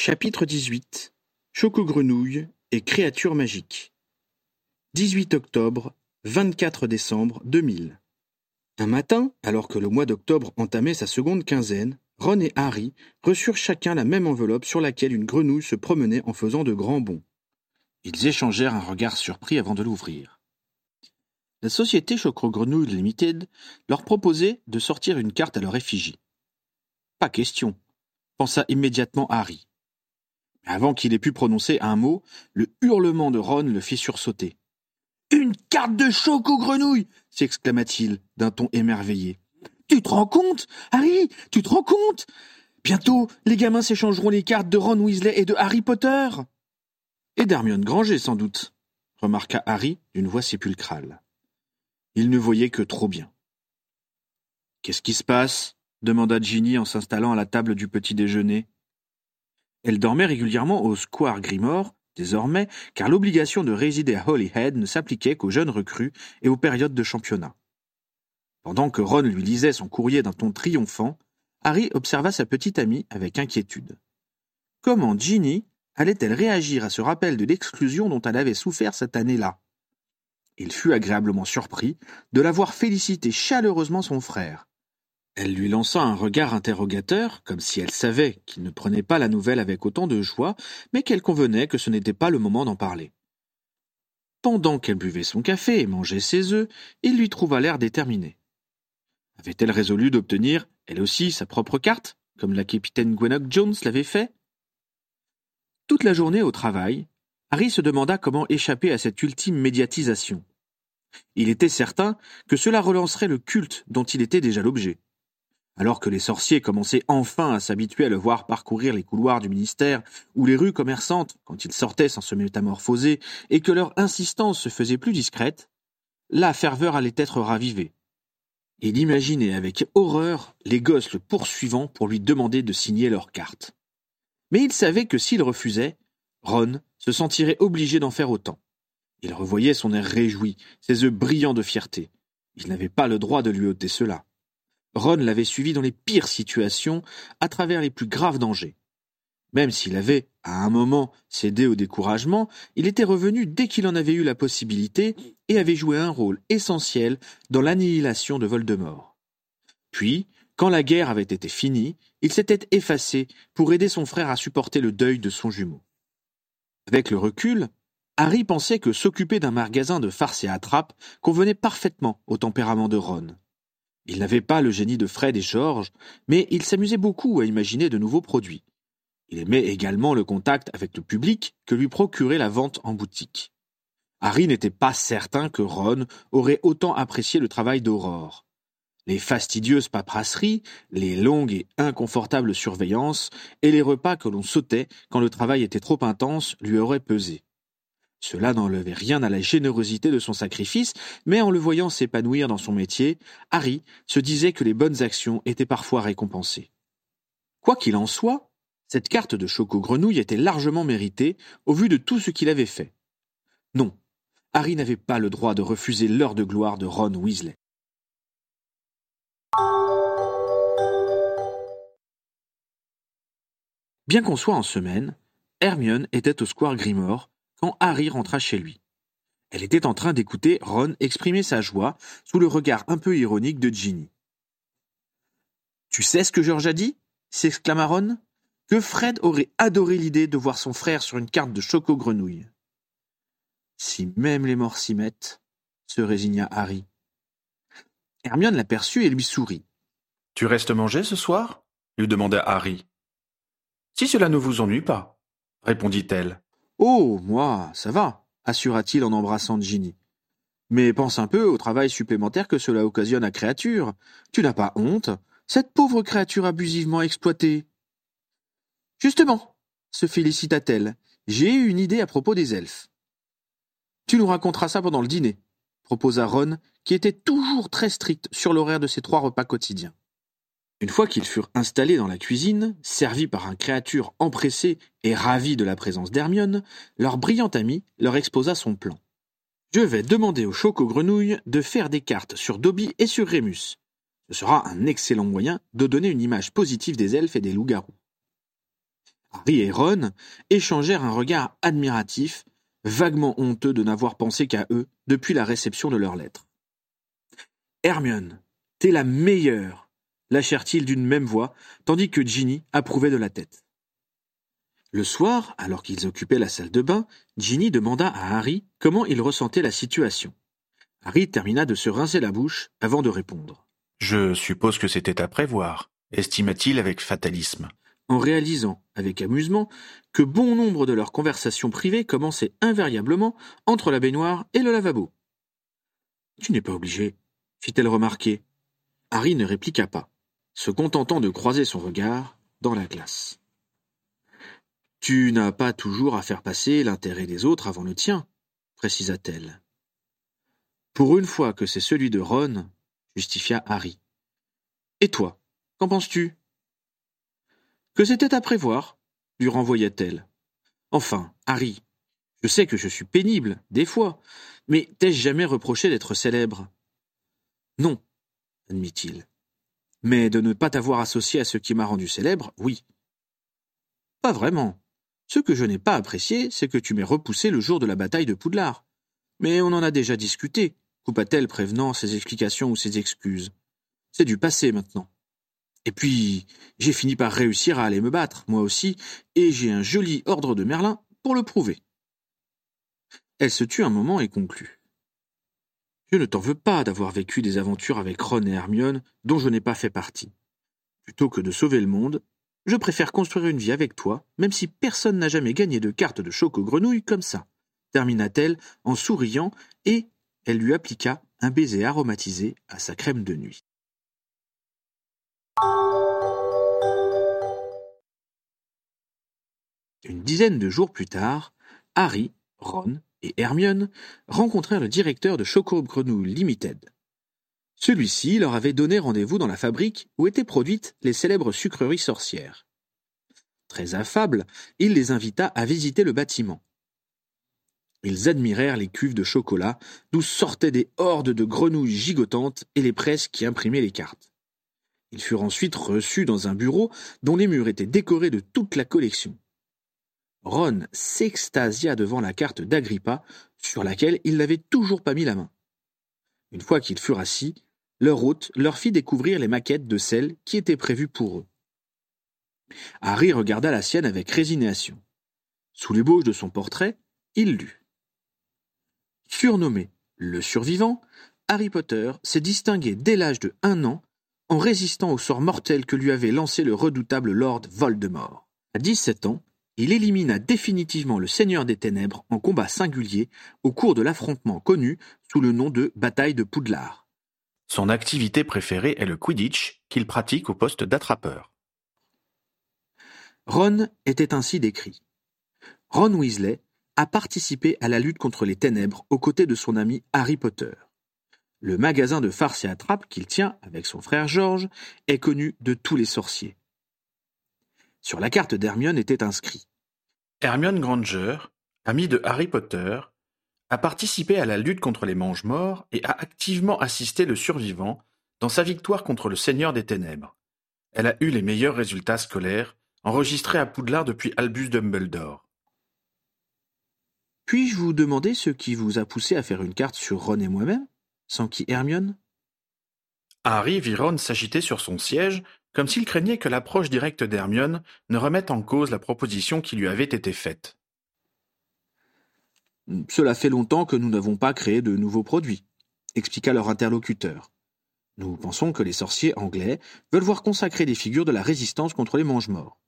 Chapitre 18 Choco-grenouille et créatures magiques 18 octobre, 24 décembre 2000 Un matin, alors que le mois d'octobre entamait sa seconde quinzaine, Ron et Harry reçurent chacun la même enveloppe sur laquelle une grenouille se promenait en faisant de grands bonds. Ils échangèrent un regard surpris avant de l'ouvrir. La société Choco-Grenouille Limited leur proposait de sortir une carte à leur effigie. Pas question, pensa immédiatement Harry. Avant qu'il ait pu prononcer un mot, le hurlement de Ron le fit sursauter. Une carte de Choco-Grenouille s'exclama-t-il d'un ton émerveillé. Tu te rends compte, Harry? Tu te rends compte? Bientôt, les gamins s'échangeront les cartes de Ron Weasley et de Harry Potter. Et d'Hermione Granger, sans doute, remarqua Harry d'une voix sépulcrale. Il ne voyait que trop bien. Qu'est-ce qui se passe? demanda Ginny en s'installant à la table du petit déjeuner. Elle dormait régulièrement au Square Grimore, désormais, car l'obligation de résider à Holyhead ne s'appliquait qu'aux jeunes recrues et aux périodes de championnat. Pendant que Ron lui lisait son courrier d'un ton triomphant, Harry observa sa petite amie avec inquiétude. Comment Ginny allait-elle réagir à ce rappel de l'exclusion dont elle avait souffert cette année-là? Il fut agréablement surpris de la voir féliciter chaleureusement son frère. Elle lui lança un regard interrogateur, comme si elle savait qu'il ne prenait pas la nouvelle avec autant de joie, mais qu'elle convenait que ce n'était pas le moment d'en parler. Pendant qu'elle buvait son café et mangeait ses œufs, il lui trouva l'air déterminé. Avait-elle résolu d'obtenir, elle aussi, sa propre carte, comme la capitaine Gwennock Jones l'avait fait? Toute la journée au travail, Harry se demanda comment échapper à cette ultime médiatisation. Il était certain que cela relancerait le culte dont il était déjà l'objet. Alors que les sorciers commençaient enfin à s'habituer à le voir parcourir les couloirs du ministère ou les rues commerçantes quand il sortait sans se métamorphoser et que leur insistance se faisait plus discrète, la ferveur allait être ravivée. Il imaginait avec horreur les gosses le poursuivant pour lui demander de signer leur carte. Mais il savait que s'il refusait, Ron se sentirait obligé d'en faire autant. Il revoyait son air réjoui, ses yeux brillants de fierté. Il n'avait pas le droit de lui ôter cela. Ron l'avait suivi dans les pires situations, à travers les plus graves dangers. Même s'il avait, à un moment, cédé au découragement, il était revenu dès qu'il en avait eu la possibilité et avait joué un rôle essentiel dans l'annihilation de Voldemort. Puis, quand la guerre avait été finie, il s'était effacé pour aider son frère à supporter le deuil de son jumeau. Avec le recul, Harry pensait que s'occuper d'un magasin de farce et attrape convenait parfaitement au tempérament de Ron. Il n'avait pas le génie de Fred et George, mais il s'amusait beaucoup à imaginer de nouveaux produits. Il aimait également le contact avec le public que lui procurait la vente en boutique. Harry n'était pas certain que Ron aurait autant apprécié le travail d'Aurore. Les fastidieuses paperasseries, les longues et inconfortables surveillances, et les repas que l'on sautait quand le travail était trop intense lui auraient pesé. Cela n'enlevait rien à la générosité de son sacrifice, mais en le voyant s'épanouir dans son métier, Harry se disait que les bonnes actions étaient parfois récompensées. Quoi qu'il en soit, cette carte de Choco Grenouille était largement méritée au vu de tout ce qu'il avait fait. Non, Harry n'avait pas le droit de refuser l'heure de gloire de Ron Weasley. Bien qu'on soit en semaine, Hermione était au Square Grimore quand Harry rentra chez lui. Elle était en train d'écouter Ron exprimer sa joie sous le regard un peu ironique de Ginny. Tu sais ce que George a dit? s'exclama Ron. Que Fred aurait adoré l'idée de voir son frère sur une carte de choco-grenouille. Si même les morts s'y mettent, se résigna Harry. Hermione l'aperçut et lui sourit. Tu restes manger ce soir? lui demanda Harry. Si cela ne vous ennuie pas, répondit-elle. Oh, moi, ça va, assura-t-il en embrassant Ginny. Mais pense un peu au travail supplémentaire que cela occasionne à créature. Tu n'as pas honte? Cette pauvre créature abusivement exploitée. Justement, se félicita-t-elle, j'ai eu une idée à propos des elfes. Tu nous raconteras ça pendant le dîner, proposa Ron, qui était toujours très strict sur l'horaire de ses trois repas quotidiens. Une fois qu'ils furent installés dans la cuisine, servis par un créature empressé et ravi de la présence d'Hermione, leur brillant ami leur exposa son plan. Je vais demander au Choco Grenouille de faire des cartes sur Dobby et sur Rémus. Ce sera un excellent moyen de donner une image positive des elfes et des loups-garous. Harry et Ron échangèrent un regard admiratif, vaguement honteux de n'avoir pensé qu'à eux depuis la réception de leur lettre. Hermione, t'es la meilleure, lâchèrent-ils d'une même voix, tandis que Ginny approuvait de la tête. Le soir, alors qu'ils occupaient la salle de bain, Ginny demanda à Harry comment il ressentait la situation. Harry termina de se rincer la bouche avant de répondre. Je suppose que c'était à prévoir, estima-t-il avec fatalisme. En réalisant, avec amusement, que bon nombre de leurs conversations privées commençaient invariablement entre la baignoire et le lavabo. Tu n'es pas obligé, fit-elle remarquer. Harry ne répliqua pas, se contentant de croiser son regard dans la glace. Tu n'as pas toujours à faire passer l'intérêt des autres avant le tien, précisa-t-elle. Pour une fois que c'est celui de Ron, justifia Harry. Et toi, qu'en penses-tu? Que c'était à prévoir, lui renvoya-t-elle. Enfin, Harry, je sais que je suis pénible, des fois, mais t'ai-je jamais reproché d'être célèbre? Non, admit-il. Mais de ne pas t'avoir associé à ce qui m'a rendu célèbre, oui. Pas vraiment. Ce que je n'ai pas apprécié, c'est que tu m'aies repoussé le jour de la bataille de Poudlard. Mais on en a déjà discuté, coupa-t-elle prévenant ses explications ou ses excuses? C'est du passé maintenant. Et puis, j'ai fini par réussir à aller me battre, moi aussi, et j'ai un joli ordre de Merlin pour le prouver. Elle se tut un moment et conclut. Je ne t'en veux pas d'avoir vécu des aventures avec Ron et Hermione dont je n'ai pas fait partie. Plutôt que de sauver le monde, je préfère construire une vie avec toi, même si personne n'a jamais gagné de carte de choc aux grenouilles comme ça, termina-t-elle en souriant, et elle lui appliqua un baiser aromatisé à sa crème de nuit. Une dizaine de jours plus tard, Harry, Ron et Hermione rencontrèrent le directeur de Choco Grenouille Limited. Celui-ci leur avait donné rendez-vous dans la fabrique où étaient produites les célèbres sucreries sorcières. Très affable, il les invita à visiter le bâtiment. Ils admirèrent les cuves de chocolat d'où sortaient des hordes de grenouilles gigotantes et les presses qui imprimaient les cartes. Ils furent ensuite reçus dans un bureau dont les murs étaient décorés de toute la collection. Ron s'extasia devant la carte d'Agrippa, sur laquelle il n'avait toujours pas mis la main. Une fois qu'ils furent assis, leur hôte leur fit découvrir les maquettes de celles qui étaient prévues pour eux. Harry regarda la sienne avec résignation. Sous l'ébauche de son portrait, il lut. Surnommé le survivant, Harry Potter s'est distingué dès l'âge de un an en résistant au sort mortel que lui avait lancé le redoutable Lord Voldemort. À dix-sept ans, il élimina définitivement le Seigneur des Ténèbres en combat singulier au cours de l'affrontement connu sous le nom de bataille de Poudlard. Son activité préférée est le Quidditch, qu'il pratique au poste d'attrapeur. Ron était ainsi décrit. Ron Weasley a participé à la lutte contre les ténèbres aux côtés de son ami Harry Potter. Le magasin de farce et attrape qu'il tient avec son frère George est connu de tous les sorciers. Sur la carte d'Hermione était inscrit Hermione Granger, amie de Harry Potter, a participé à la lutte contre les mange-morts et a activement assisté le survivant dans sa victoire contre le Seigneur des Ténèbres. Elle a eu les meilleurs résultats scolaires enregistrés à Poudlard depuis Albus Dumbledore. Puis-je vous demander ce qui vous a poussé à faire une carte sur Ron et moi-même, sans qui Hermione? Harry vit Ron s'agiter sur son siège, comme s'il craignait que l'approche directe d'Hermione ne remette en cause la proposition qui lui avait été faite. Cela fait longtemps que nous n'avons pas créé de nouveaux produits, expliqua leur interlocuteur. Nous pensons que les sorciers anglais veulent voir consacrer des figures de la résistance contre les mange-morts.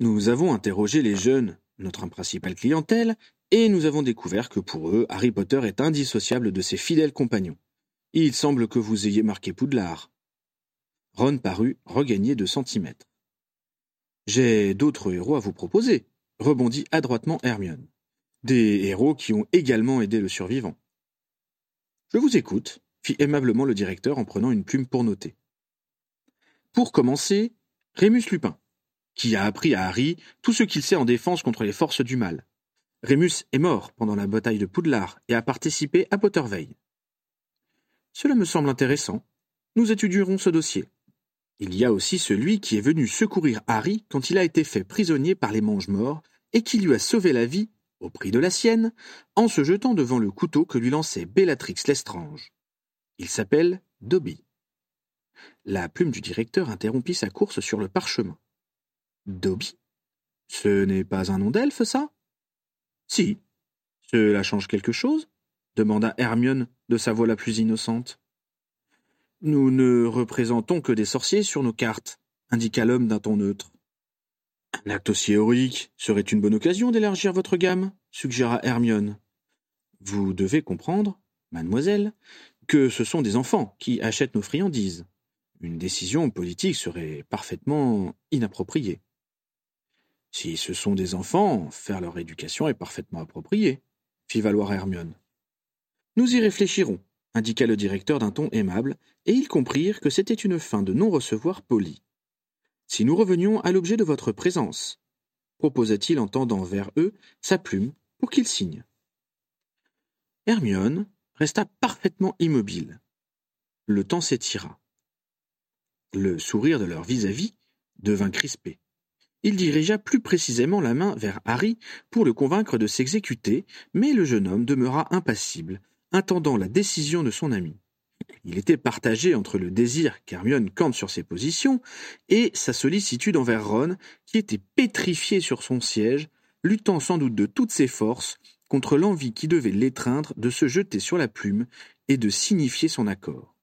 Nous avons interrogé les jeunes, notre principale clientèle, et nous avons découvert que pour eux, Harry Potter est indissociable de ses fidèles compagnons. Il semble que vous ayez marqué Poudlard. Ron parut regagner de centimètres. J'ai d'autres héros à vous proposer, rebondit adroitement Hermione. Des héros qui ont également aidé le survivant. Je vous écoute, fit aimablement le directeur en prenant une plume pour noter. Pour commencer, Rémus Lupin, qui a appris à Harry tout ce qu'il sait en défense contre les forces du mal. Rémus est mort pendant la bataille de Poudlard et a participé à Potterveil. Cela me semble intéressant. Nous étudierons ce dossier. Il y a aussi celui qui est venu secourir Harry quand il a été fait prisonnier par les mange-morts et qui lui a sauvé la vie, au prix de la sienne, en se jetant devant le couteau que lui lançait Bellatrix Lestrange. Il s'appelle Dobby. La plume du directeur interrompit sa course sur le parchemin. Dobby? Ce n'est pas un nom d'elfe, ça? Si. Cela change quelque chose? demanda Hermione de sa voix la plus innocente. Nous ne représentons que des sorciers sur nos cartes, indiqua l'homme d'un ton neutre. Un acte aussi héroïque serait une bonne occasion d'élargir votre gamme, suggéra Hermione. Vous devez comprendre, mademoiselle, que ce sont des enfants qui achètent nos friandises. Une décision politique serait parfaitement inappropriée. Si ce sont des enfants, faire leur éducation est parfaitement approprié, fit valoir Hermione. Nous y réfléchirons, indiqua le directeur d'un ton aimable, et ils comprirent que c'était une fin de non-recevoir poli. Si nous revenions à l'objet de votre présence, proposa-t-il en tendant vers eux sa plume pour qu'ils signent. Hermione resta parfaitement immobile. Le temps s'étira. Le sourire de leur vis-à-vis devint crispé. Il dirigea plus précisément la main vers Harry pour le convaincre de s'exécuter, mais le jeune homme demeura impassible, attendant la décision de son ami. Il était partagé entre le désir qu'Hermione campe sur ses positions et sa sollicitude envers Ron, qui était pétrifié sur son siège, luttant sans doute de toutes ses forces contre l'envie qui devait l'étreindre de se jeter sur la plume et de signifier son accord.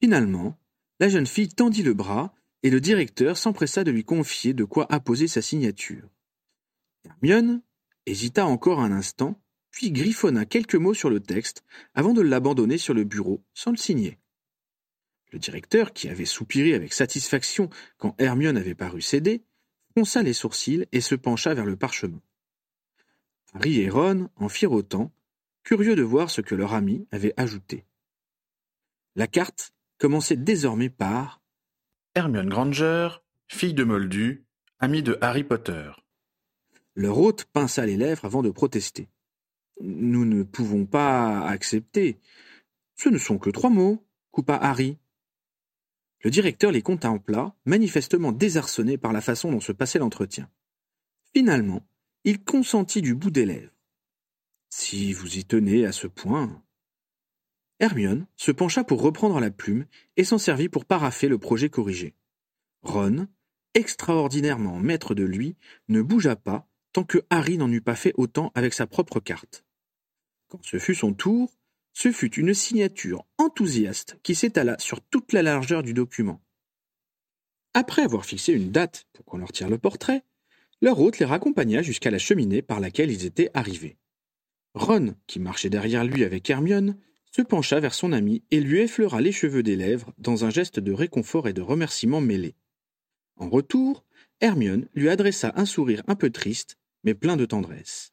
Finalement, la jeune fille tendit le bras et le directeur s'empressa de lui confier de quoi apposer sa signature. Hermione hésita encore un instant, puis griffonna quelques mots sur le texte avant de l'abandonner sur le bureau sans le signer. Le directeur, qui avait soupiré avec satisfaction quand Hermione avait paru céder, fronça les sourcils et se pencha vers le parchemin. Harry et Ron en firent autant, curieux de voir ce que leur ami avait ajouté. La carte commençait désormais par Hermione Granger, fille de Moldu, amie de Harry Potter. Leur hôte pinça les lèvres avant de protester. Nous ne pouvons pas accepter. Ce ne sont que trois mots, coupa Harry. Le directeur les contempla, manifestement désarçonné par la façon dont se passait l'entretien. Finalement, il consentit du bout des lèvres. Si vous y tenez à ce point. Hermione se pencha pour reprendre la plume et s'en servit pour paraffer le projet corrigé. Ron, extraordinairement maître de lui, ne bougea pas tant que Harry n'en eut pas fait autant avec sa propre carte. Quand ce fut son tour, ce fut une signature enthousiaste qui s'étala sur toute la largeur du document. Après avoir fixé une date pour qu'on leur tire le portrait, leur hôte les raccompagna jusqu'à la cheminée par laquelle ils étaient arrivés. Ron, qui marchait derrière lui avec Hermione, se pencha vers son ami et lui effleura les cheveux des lèvres dans un geste de réconfort et de remerciement mêlé. En retour, Hermione lui adressa un sourire un peu triste, mais plein de tendresse.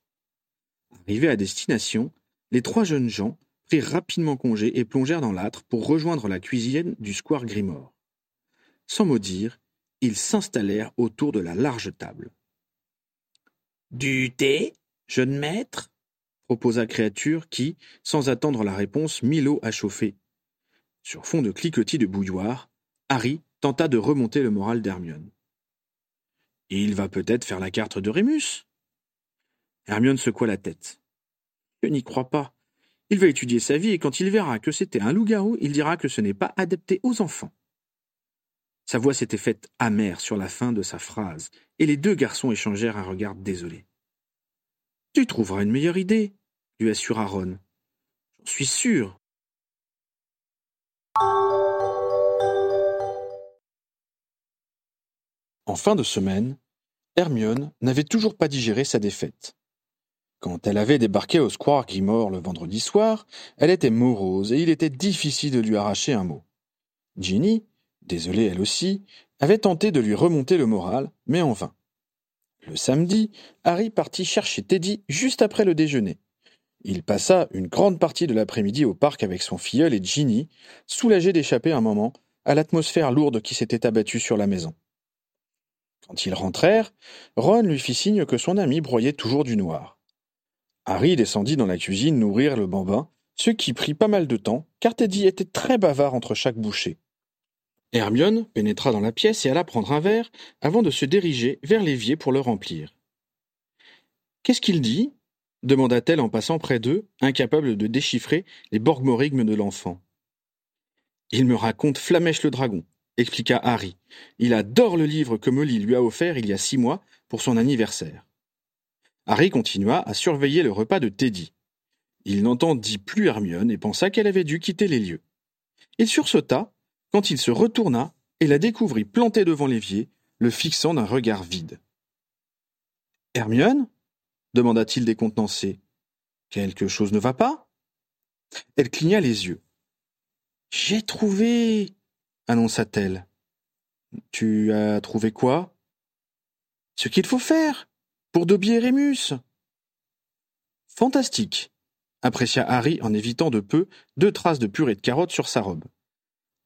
Arrivés à destination, les trois jeunes gens prirent rapidement congé et plongèrent dans l'âtre pour rejoindre la cuisine du square Grimore. Sans mot dire, ils s'installèrent autour de la large table. Du thé, jeune maître? proposa Créature qui, sans attendre la réponse, mit l'eau à chauffer. Sur fond de cliquetis de bouilloire, Harry tenta de remonter le moral d'Hermione. Il va peut-être faire la carte de Rémus Hermione secoua la tête. Je n'y crois pas. Il va étudier sa vie et quand il verra que c'était un loup-garou, il dira que ce n'est pas adapté aux enfants. Sa voix s'était faite amère sur la fin de sa phrase, et les deux garçons échangèrent un regard désolé. Tu trouveras une meilleure idée, lui assura Ron. J'en suis sûr. En fin de semaine, Hermione n'avait toujours pas digéré sa défaite. Quand elle avait débarqué au Square Grimore le vendredi soir, elle était morose et il était difficile de lui arracher un mot. Ginny, désolée elle aussi, avait tenté de lui remonter le moral, mais en vain. Le samedi, Harry partit chercher Teddy juste après le déjeuner. Il passa une grande partie de l'après-midi au parc avec son filleul et Ginny, soulagé d'échapper un moment à l'atmosphère lourde qui s'était abattue sur la maison. Quand ils rentrèrent, Ron lui fit signe que son ami broyait toujours du noir. Harry descendit dans la cuisine nourrir le bambin, ce qui prit pas mal de temps, car Teddy était très bavard entre chaque bouchée. Hermione pénétra dans la pièce et alla prendre un verre avant de se diriger vers l'évier pour le remplir. Qu'est-ce qu'il dit? demanda-t-elle en passant près d'eux, incapable de déchiffrer les borgmorigmes de l'enfant. Il me raconte Flamèche le dragon, expliqua Harry. Il adore le livre que Molly lui a offert il y a six mois pour son anniversaire. Harry continua à surveiller le repas de Teddy. Il n'entendit plus Hermione et pensa qu'elle avait dû quitter les lieux. Il sursauta quand il se retourna et la découvrit plantée devant l'évier, le fixant d'un regard vide. Hermione? demanda-t-il décontenancé. Quelque chose ne va pas? Elle cligna les yeux. J'ai trouvé annonça-t-elle. Tu as trouvé quoi? Ce qu'il faut faire pour Dobby et Rémus. Fantastique, apprécia Harry en évitant de peu deux traces de purée de carottes sur sa robe.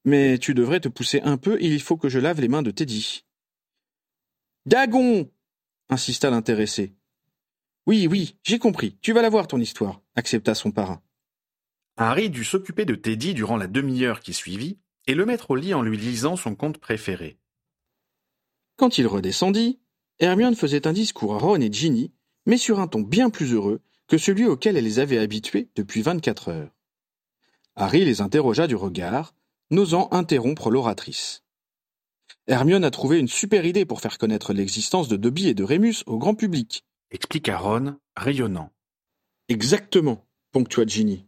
Mais tu devrais te pousser un peu et il faut que je lave les mains de Teddy. Dagon insista l'intéressé. Oui, oui, j'ai compris. Tu vas la voir, ton histoire, accepta son parrain. Harry dut s'occuper de Teddy durant la demi-heure qui suivit et le mettre au lit en lui lisant son conte préféré. Quand il redescendit, Hermione faisait un discours à Ron et Ginny, mais sur un ton bien plus heureux que celui auquel elle les avait habitués depuis vingt-quatre heures. Harry les interrogea du regard, n'osant interrompre l'oratrice. Hermione a trouvé une super idée pour faire connaître l'existence de Dobby et de Rémus au grand public, expliqua Ron, rayonnant. Exactement, ponctua Ginny.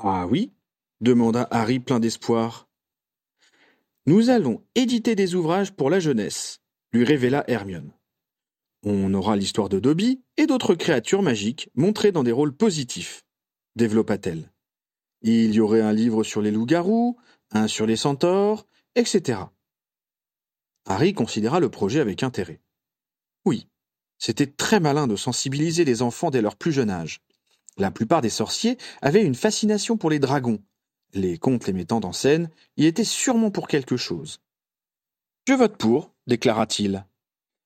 Ah oui? demanda Harry plein d'espoir. Nous allons éditer des ouvrages pour la jeunesse, lui révéla Hermione. On aura l'histoire de Dobby et d'autres créatures magiques montrées dans des rôles positifs, développa-t-elle. Il y aurait un livre sur les loups-garous, un sur les centaures, etc. Harry considéra le projet avec intérêt. Oui, c'était très malin de sensibiliser les enfants dès leur plus jeune âge. La plupart des sorciers avaient une fascination pour les dragons. Les contes les mettant en scène y étaient sûrement pour quelque chose. Je vote pour, déclara-t-il.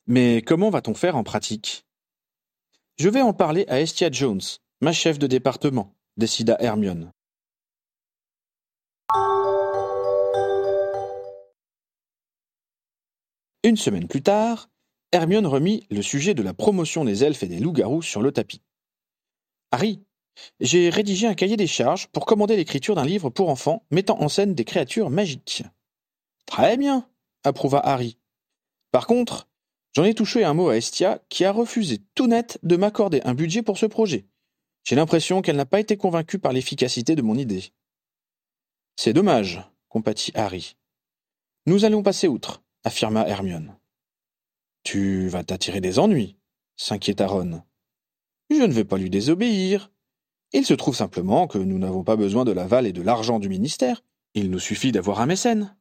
Mais comment va-t-on faire en pratique? Je vais en parler à Estia Jones, ma chef de département, décida Hermione. Une semaine plus tard, Hermione remit le sujet de la promotion des elfes et des loups-garous sur le tapis. Harry, j'ai rédigé un cahier des charges pour commander l'écriture d'un livre pour enfants mettant en scène des créatures magiques. Très bien, approuva Harry. Par contre, j'en ai touché un mot à Estia qui a refusé tout net de m'accorder un budget pour ce projet. J'ai l'impression qu'elle n'a pas été convaincue par l'efficacité de mon idée. C'est dommage, compatit Harry. Nous allons passer outre, affirma Hermione. Tu vas t'attirer des ennuis, s'inquiéta Ron. Je ne vais pas lui désobéir. Il se trouve simplement que nous n'avons pas besoin de l'aval et de l'argent du ministère. Il nous suffit d'avoir un mécène.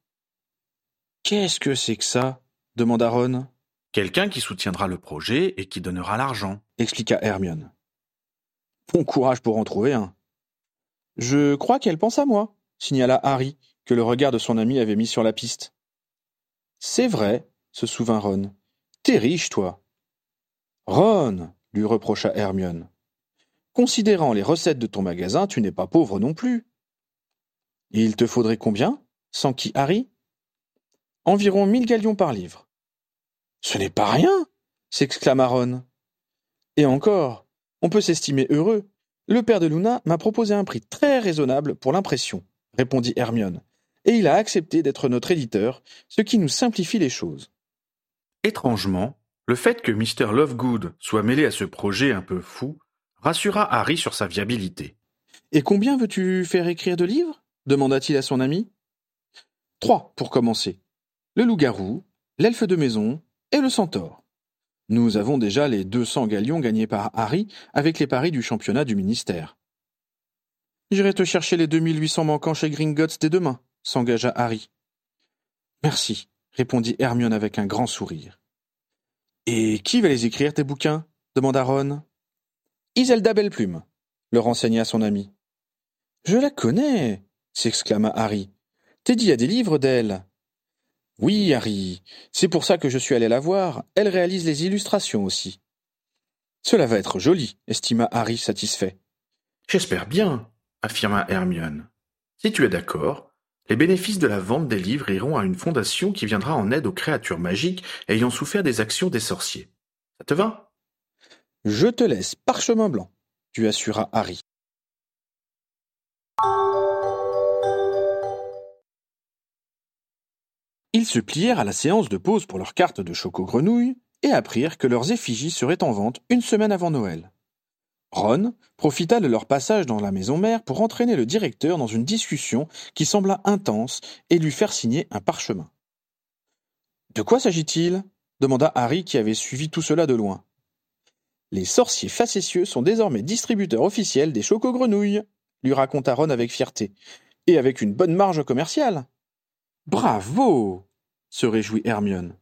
Qu'est-ce que c'est que ça? Demanda Ron. Quelqu'un qui soutiendra le projet et qui donnera l'argent, expliqua Hermione. Bon courage pour en trouver un. Je crois qu'elle pense à moi, signala Harry, que le regard de son ami avait mis sur la piste. C'est vrai, se souvint Ron. T'es riche, toi. Ron, lui reprocha Hermione. Considérant les recettes de ton magasin, tu n'es pas pauvre non plus. Il te faudrait combien? Qui Harry Environ mille galions par livre. Ce n'est pas rien s'exclama Ron. Et encore, on peut s'estimer heureux. Le père de Luna m'a proposé un prix très raisonnable pour l'impression, répondit Hermione, et il a accepté d'être notre éditeur, ce qui nous simplifie les choses. Étrangement, le fait que Mr. Lovegood soit mêlé à ce projet un peu fou rassura Harry sur sa viabilité. Et combien veux-tu faire écrire de livres? demanda-t-il à son ami. Trois, pour commencer. Le loup-garou, l'elfe de maison et le centaure. Nous avons déjà les deux cents galions gagnés par Harry avec les paris du championnat du ministère. J'irai te chercher les deux mille huit cents manquants chez Gringotts dès demain, s'engagea Harry. Merci, répondit Hermione avec un grand sourire. Et qui va les écrire, tes bouquins? demanda Ron. Iselda Belleplume, le renseigna son ami. Je la connais, s'exclama Harry. Teddy a des livres d'elle. Oui, Harry, c'est pour ça que je suis allé la voir. Elle réalise les illustrations aussi. Cela va être joli, estima Harry satisfait. J'espère bien, affirma Hermione. Si tu es d'accord, Les bénéfices de la vente des livres iront à une fondation qui viendra en aide aux créatures magiques ayant souffert des actions des sorciers. Ça te va? Je te laisse parchemin blanc, tu assuras Harry. Ils se plièrent à la séance de pause pour leurs cartes de choco-grenouille et apprirent que leurs effigies seraient en vente une semaine avant Noël. Ron profita de leur passage dans la maison mère pour entraîner le directeur dans une discussion qui sembla intense et lui faire signer un parchemin. De quoi s'agit-il? demanda Harry qui avait suivi tout cela de loin. Les sorciers facétieux sont désormais distributeurs officiels des choco-grenouilles, lui raconta Ron avec fierté, et avec une bonne marge commerciale. Bravo se réjouit Hermione.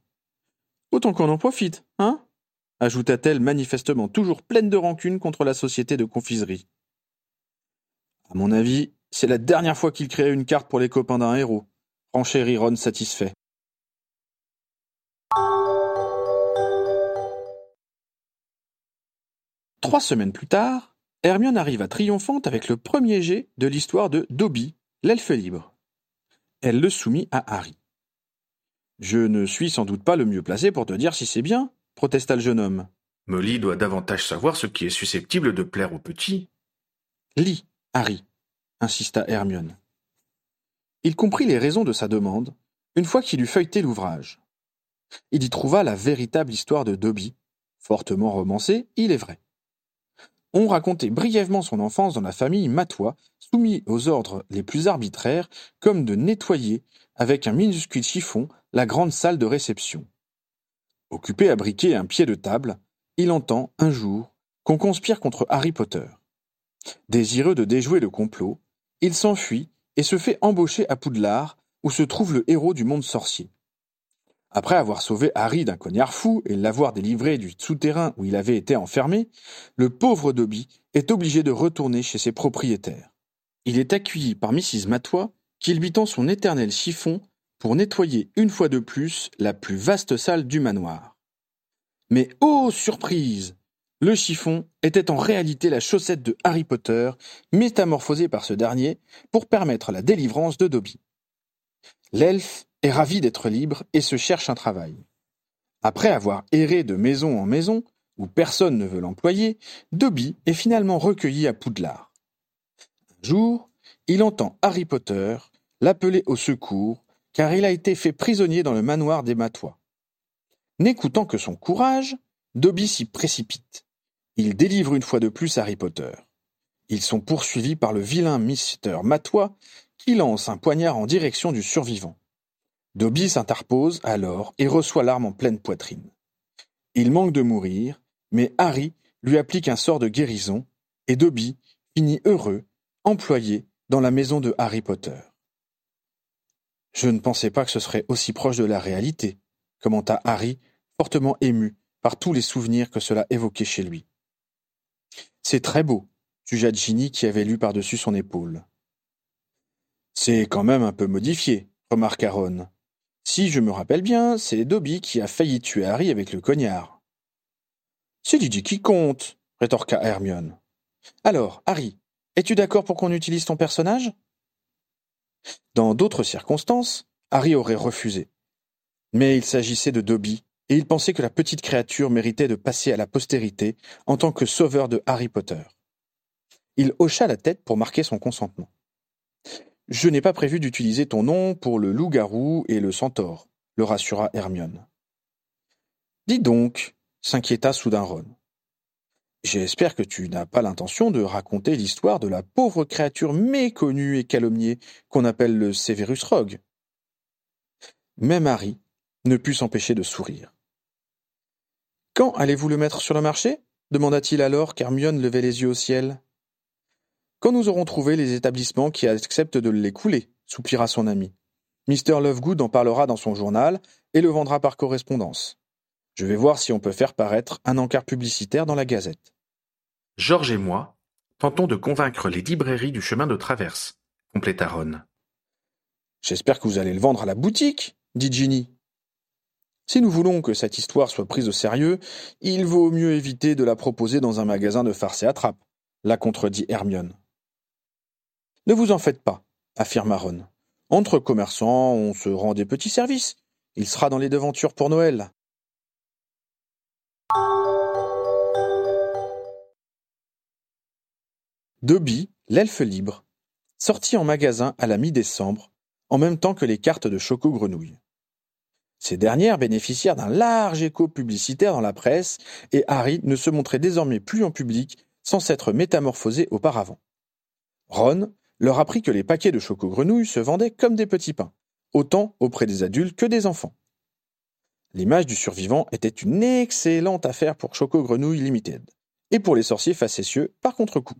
Autant qu'on en profite, hein? ajouta-t-elle manifestement toujours pleine de rancune contre la société de confiserie. À mon avis, c'est la dernière fois qu'il créait une carte pour les copains d'un héros, renchérit Ron satisfait. Trois semaines plus tard, Hermione arriva triomphante avec le premier jet de l'histoire de Dobby, l'elfe libre. Elle le soumit à Harry. Je ne suis sans doute pas le mieux placé pour te dire si c'est bien, protesta le jeune homme. Molly doit davantage savoir ce qui est susceptible de plaire aux petits. Lis, Harry, insista Hermione. Il comprit les raisons de sa demande une fois qu'il eut feuilleté l'ouvrage. Il y trouva la véritable histoire de Dobby, fortement romancée, il est vrai. On racontait brièvement son enfance dans la famille Matois, soumis aux ordres les plus arbitraires, comme de nettoyer, avec un minuscule chiffon, la grande salle de réception. Occupé à briquer un pied de table, il entend, un jour, qu'on conspire contre Harry Potter. Désireux de déjouer le complot, il s'enfuit et se fait embaucher à Poudlard, où se trouve le héros du monde sorcier. Après avoir sauvé Harry d'un cognard fou et l'avoir délivré du souterrain où il avait été enfermé, le pauvre Dobby est obligé de retourner chez ses propriétaires. Il est accueilli par Mrs. Matois, qui lui tend son éternel chiffon pour nettoyer une fois de plus la plus vaste salle du manoir. Mais oh surprise Le chiffon était en réalité la chaussette de Harry Potter, métamorphosée par ce dernier pour permettre la délivrance de Dobby. L'elfe est ravi d'être libre et se cherche un travail. Après avoir erré de maison en maison, où personne ne veut l'employer, Dobby est finalement recueilli à Poudlard. Un jour, il entend Harry Potter l'appeler au secours car il a été fait prisonnier dans le manoir des Matois. N'écoutant que son courage, Dobby s'y précipite. Il délivre une fois de plus Harry Potter. Ils sont poursuivis par le vilain Mister Matois qui lance un poignard en direction du survivant. Dobby s'interpose alors et reçoit l'arme en pleine poitrine. Il manque de mourir, mais Harry lui applique un sort de guérison et Dobby finit heureux, employé dans la maison de Harry Potter. Je ne pensais pas que ce serait aussi proche de la réalité, commenta Harry, fortement ému par tous les souvenirs que cela évoquait chez lui. C'est très beau, jugea Ginny qui avait lu par-dessus son épaule. C'est quand même un peu modifié, remarqua Ron. Si je me rappelle bien, c'est Dobby qui a failli tuer Harry avec le cognard. C'est Didi qui compte, rétorqua Hermione. Alors, Harry, es-tu d'accord pour qu'on utilise ton personnage? Dans d'autres circonstances, Harry aurait refusé. Mais il s'agissait de Dobby, et il pensait que la petite créature méritait de passer à la postérité en tant que sauveur de Harry Potter. Il hocha la tête pour marquer son consentement. Je n'ai pas prévu d'utiliser ton nom pour le loup-garou et le centaure, le rassura Hermione. Dis donc, s'inquiéta soudain Ron. J'espère que tu n'as pas l'intention de raconter l'histoire de la pauvre créature méconnue et calomniée qu'on appelle le Severus Rogue. Même Harry ne put s'empêcher de sourire. Quand allez-vous le mettre sur le marché? demanda-t-il alors qu'Hermione levait les yeux au ciel. Quand nous aurons trouvé les établissements qui acceptent de l'écouler, soupira son ami. Mr. Lovegood en parlera dans son journal et le vendra par correspondance. Je vais voir si on peut faire paraître un encart publicitaire dans la Gazette. Georges et moi tentons de convaincre les librairies du chemin de traverse, compléta Ron. J'espère que vous allez le vendre à la boutique, dit Ginny. Si nous voulons que cette histoire soit prise au sérieux, il vaut mieux éviter de la proposer dans un magasin de farce et attrape, la contredit Hermione. Ne vous en faites pas, affirma Ron. Entre commerçants, on se rend des petits services. Il sera dans les devantures pour Noël. Dobby, l'elfe libre, sortit en magasin à la mi-décembre, en même temps que les cartes de Choco Grenouille. Ces dernières bénéficièrent d'un large écho publicitaire dans la presse, et Harry ne se montrait désormais plus en public sans s'être métamorphosé auparavant. Ron leur apprit que les paquets de choco-grenouilles se vendaient comme des petits pains, autant auprès des adultes que des enfants. L'image du survivant était une excellente affaire pour Choco Grenouille Limited, et pour les sorciers facétieux par contre-coup.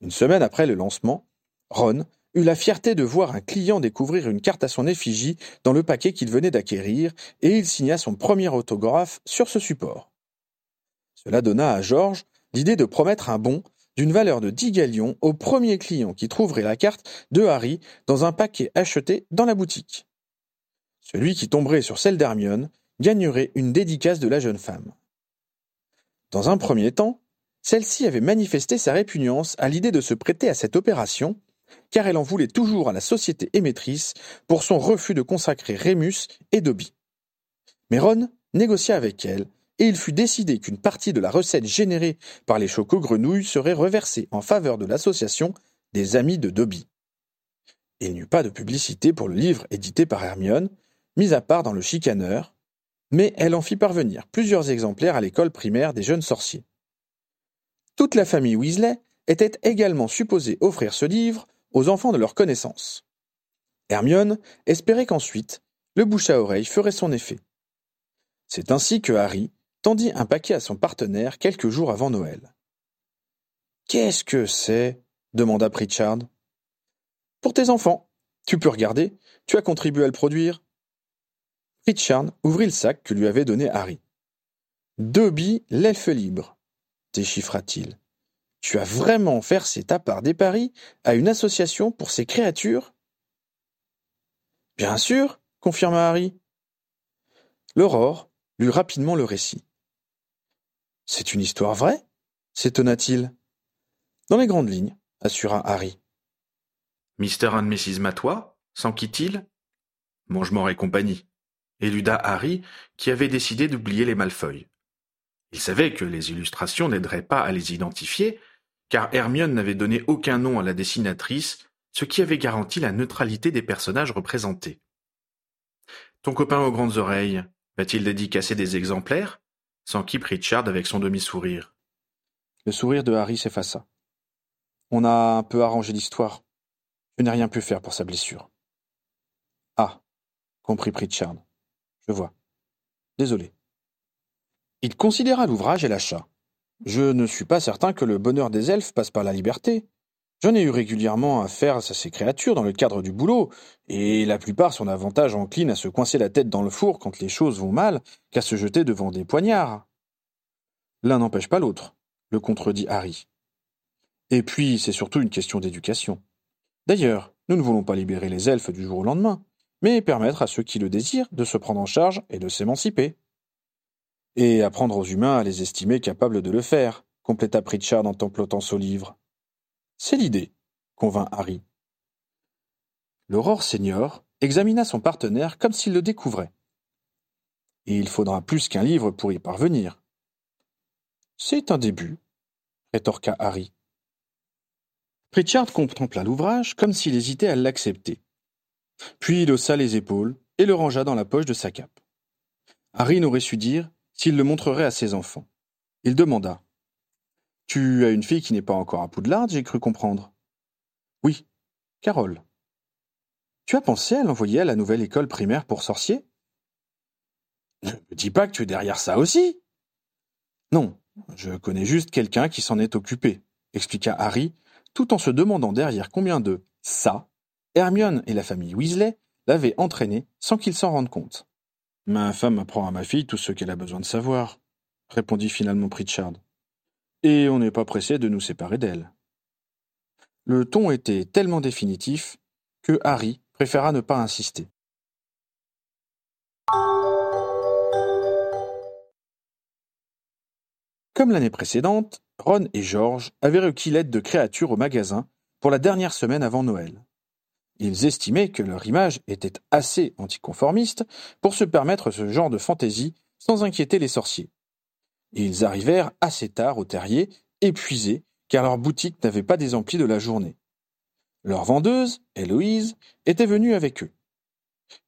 Une semaine après le lancement, Ron eut la fierté de voir un client découvrir une carte à son effigie dans le paquet qu'il venait d'acquérir, et il signa son premier autographe sur ce support. Cela donna à George l'idée de promettre un bon d'une valeur de 10 galions au premier client qui trouverait la carte de Harry dans un paquet acheté dans la boutique. Celui qui tomberait sur celle d'Hermione gagnerait une dédicace de la jeune femme. Dans un premier temps, celle-ci avait manifesté sa répugnance à l'idée de se prêter à cette opération, car elle en voulait toujours à la société émettrice pour son refus de consacrer Rémus et Dobby. Mais négocia avec elle, et il fut décidé qu'une partie de la recette générée par les chocos-grenouilles serait reversée en faveur de l'association des Amis de Dobby. Il n'y eut pas de publicité pour le livre édité par Hermione, mis à part dans le chicaneur, mais elle en fit parvenir plusieurs exemplaires à l'école primaire des jeunes sorciers. Toute la famille Weasley était également supposée offrir ce livre aux enfants de leur connaissance. Hermione espérait qu'ensuite, le bouche à oreille ferait son effet. C'est ainsi que Harry tendit un paquet à son partenaire quelques jours avant Noël. Qu'est-ce que c'est? demanda Pritchard. Pour tes enfants. Tu peux regarder. Tu as contribué à le produire. Pritchard ouvrit le sac que lui avait donné Harry. Dobby, l'elfe libre, déchiffra-t-il. Tu as vraiment versé ta part des paris à une association pour ces créatures Bien sûr, confirma Harry. L'aurore lut rapidement le récit. C'est une histoire vraie s'étonna-t-il. Dans les grandes lignes, assura Harry. Mr. and Mrs. Matois s'enquit-il Mangemort et compagnie, éluda Harry, qui avait décidé d'oublier les Malfeuilles. Il savait que les illustrations n'aideraient pas à les identifier, car Hermione n'avait donné aucun nom à la dessinatrice, ce qui avait garanti la neutralité des personnages représentés. Ton copain aux grandes oreilles va-t-il dédicacer des exemplaires? S'enquit Pritchard avec son demi-sourire. Le sourire de Harry s'effaça. On a un peu arrangé l'histoire. Je n'ai rien pu faire pour sa blessure. Ah, comprit Pritchard. Je vois. Désolé. Il considéra l'ouvrage et lâcha. Je ne suis pas certain que le bonheur des elfes passe par la liberté. J'en ai eu régulièrement à faire à ces créatures dans le cadre du boulot, et la plupart sont davantage enclines à se coincer la tête dans le four quand les choses vont mal qu'à se jeter devant des poignards. L'un n'empêche pas l'autre, le contredit Harry. Et puis, c'est surtout une question d'éducation. D'ailleurs, nous ne voulons pas libérer les elfes du jour au lendemain, mais permettre à ceux qui le désirent de se prendre en charge et de s'émanciper. Et apprendre aux humains à les estimer capables de le faire, compléta Pritchard en templotant son livre. C'est l'idée, convint Harry. L'aurore senior examina son partenaire comme s'il le découvrait. Et il faudra plus qu'un livre pour y parvenir. C'est un début, rétorqua Harry. Pritchard contempla l'ouvrage comme s'il hésitait à l'accepter. Puis il haussa les épaules et le rangea dans la poche de sa cape. Harry n'aurait su dire s'il le montrerait à ses enfants. Il demanda tu as une fille qui n'est pas encore à Poudlard, j'ai cru comprendre. Oui, Carole. Tu as pensé à l'envoyer à la nouvelle école primaire pour sorciers Ne me dis pas que tu es derrière ça aussi. Non, je connais juste quelqu'un qui s'en est occupé, expliqua Harry, tout en se demandant derrière combien de ça Hermione et la famille Weasley l'avaient entraîné sans qu'ils s'en rendent compte. Ma femme apprend à ma fille tout ce qu'elle a besoin de savoir, répondit finalement Pritchard et on n'est pas pressé de nous séparer d'elle. Le ton était tellement définitif que Harry préféra ne pas insister. Comme l'année précédente, Ron et George avaient requis l'aide de créatures au magasin pour la dernière semaine avant Noël. Ils estimaient que leur image était assez anticonformiste pour se permettre ce genre de fantaisie sans inquiéter les sorciers. Ils arrivèrent assez tard au terrier, épuisés, car leur boutique n'avait pas des amplis de la journée. Leur vendeuse, Héloïse, était venue avec eux.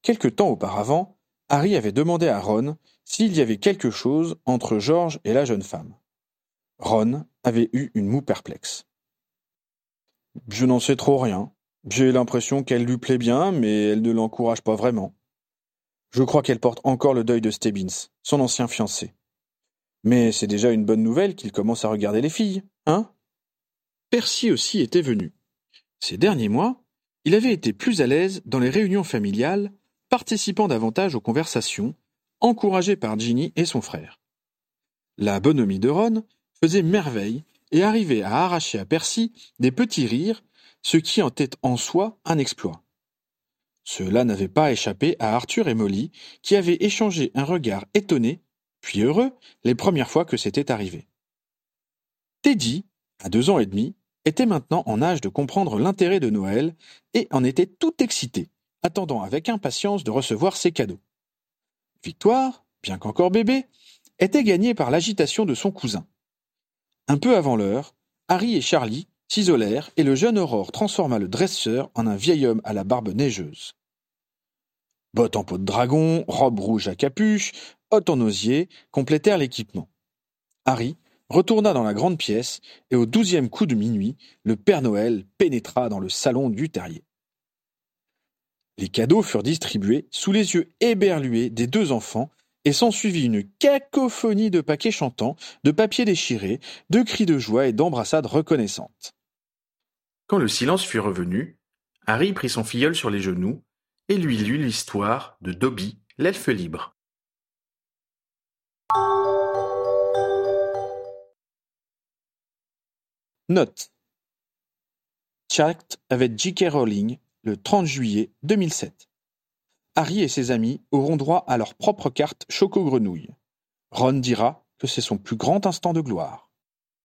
Quelque temps auparavant, Harry avait demandé à Ron s'il y avait quelque chose entre George et la jeune femme. Ron avait eu une moue perplexe. Je n'en sais trop rien. J'ai l'impression qu'elle lui plaît bien, mais elle ne l'encourage pas vraiment. Je crois qu'elle porte encore le deuil de Stebbins, son ancien fiancé. Mais c'est déjà une bonne nouvelle qu'il commence à regarder les filles, hein? Percy aussi était venu. Ces derniers mois, il avait été plus à l'aise dans les réunions familiales, participant davantage aux conversations, encouragé par Ginny et son frère. La bonhomie de Ron faisait merveille et arrivait à arracher à Percy des petits rires, ce qui en était en soi un exploit. Cela n'avait pas échappé à Arthur et Molly, qui avaient échangé un regard étonné, puis heureux, les premières fois que c'était arrivé. Teddy, à deux ans et demi, était maintenant en âge de comprendre l'intérêt de Noël et en était tout excité, attendant avec impatience de recevoir ses cadeaux. Victoire, bien qu'encore bébé, était gagnée par l'agitation de son cousin. Un peu avant l'heure, Harry et Charlie s'isolèrent et le jeune Aurore transforma le dresseur en un vieil homme à la barbe neigeuse. Bottes en peau de dragon, robe rouge à capuche, en osier complétèrent l'équipement. Harry retourna dans la grande pièce, et au douzième coup de minuit, le Père Noël pénétra dans le salon du terrier. Les cadeaux furent distribués sous les yeux éberlués des deux enfants, et s'ensuivit une cacophonie de paquets chantants, de papiers déchirés, de cris de joie et d'embrassades reconnaissantes. Quand le silence fut revenu, Harry prit son filleul sur les genoux et lui lut l'histoire de Dobby, l'elfe libre. Note. Chat avec J.K. Rowling le 30 juillet 2007. Harry et ses amis auront droit à leur propre carte Choco Grenouille. Ron dira que c'est son plus grand instant de gloire.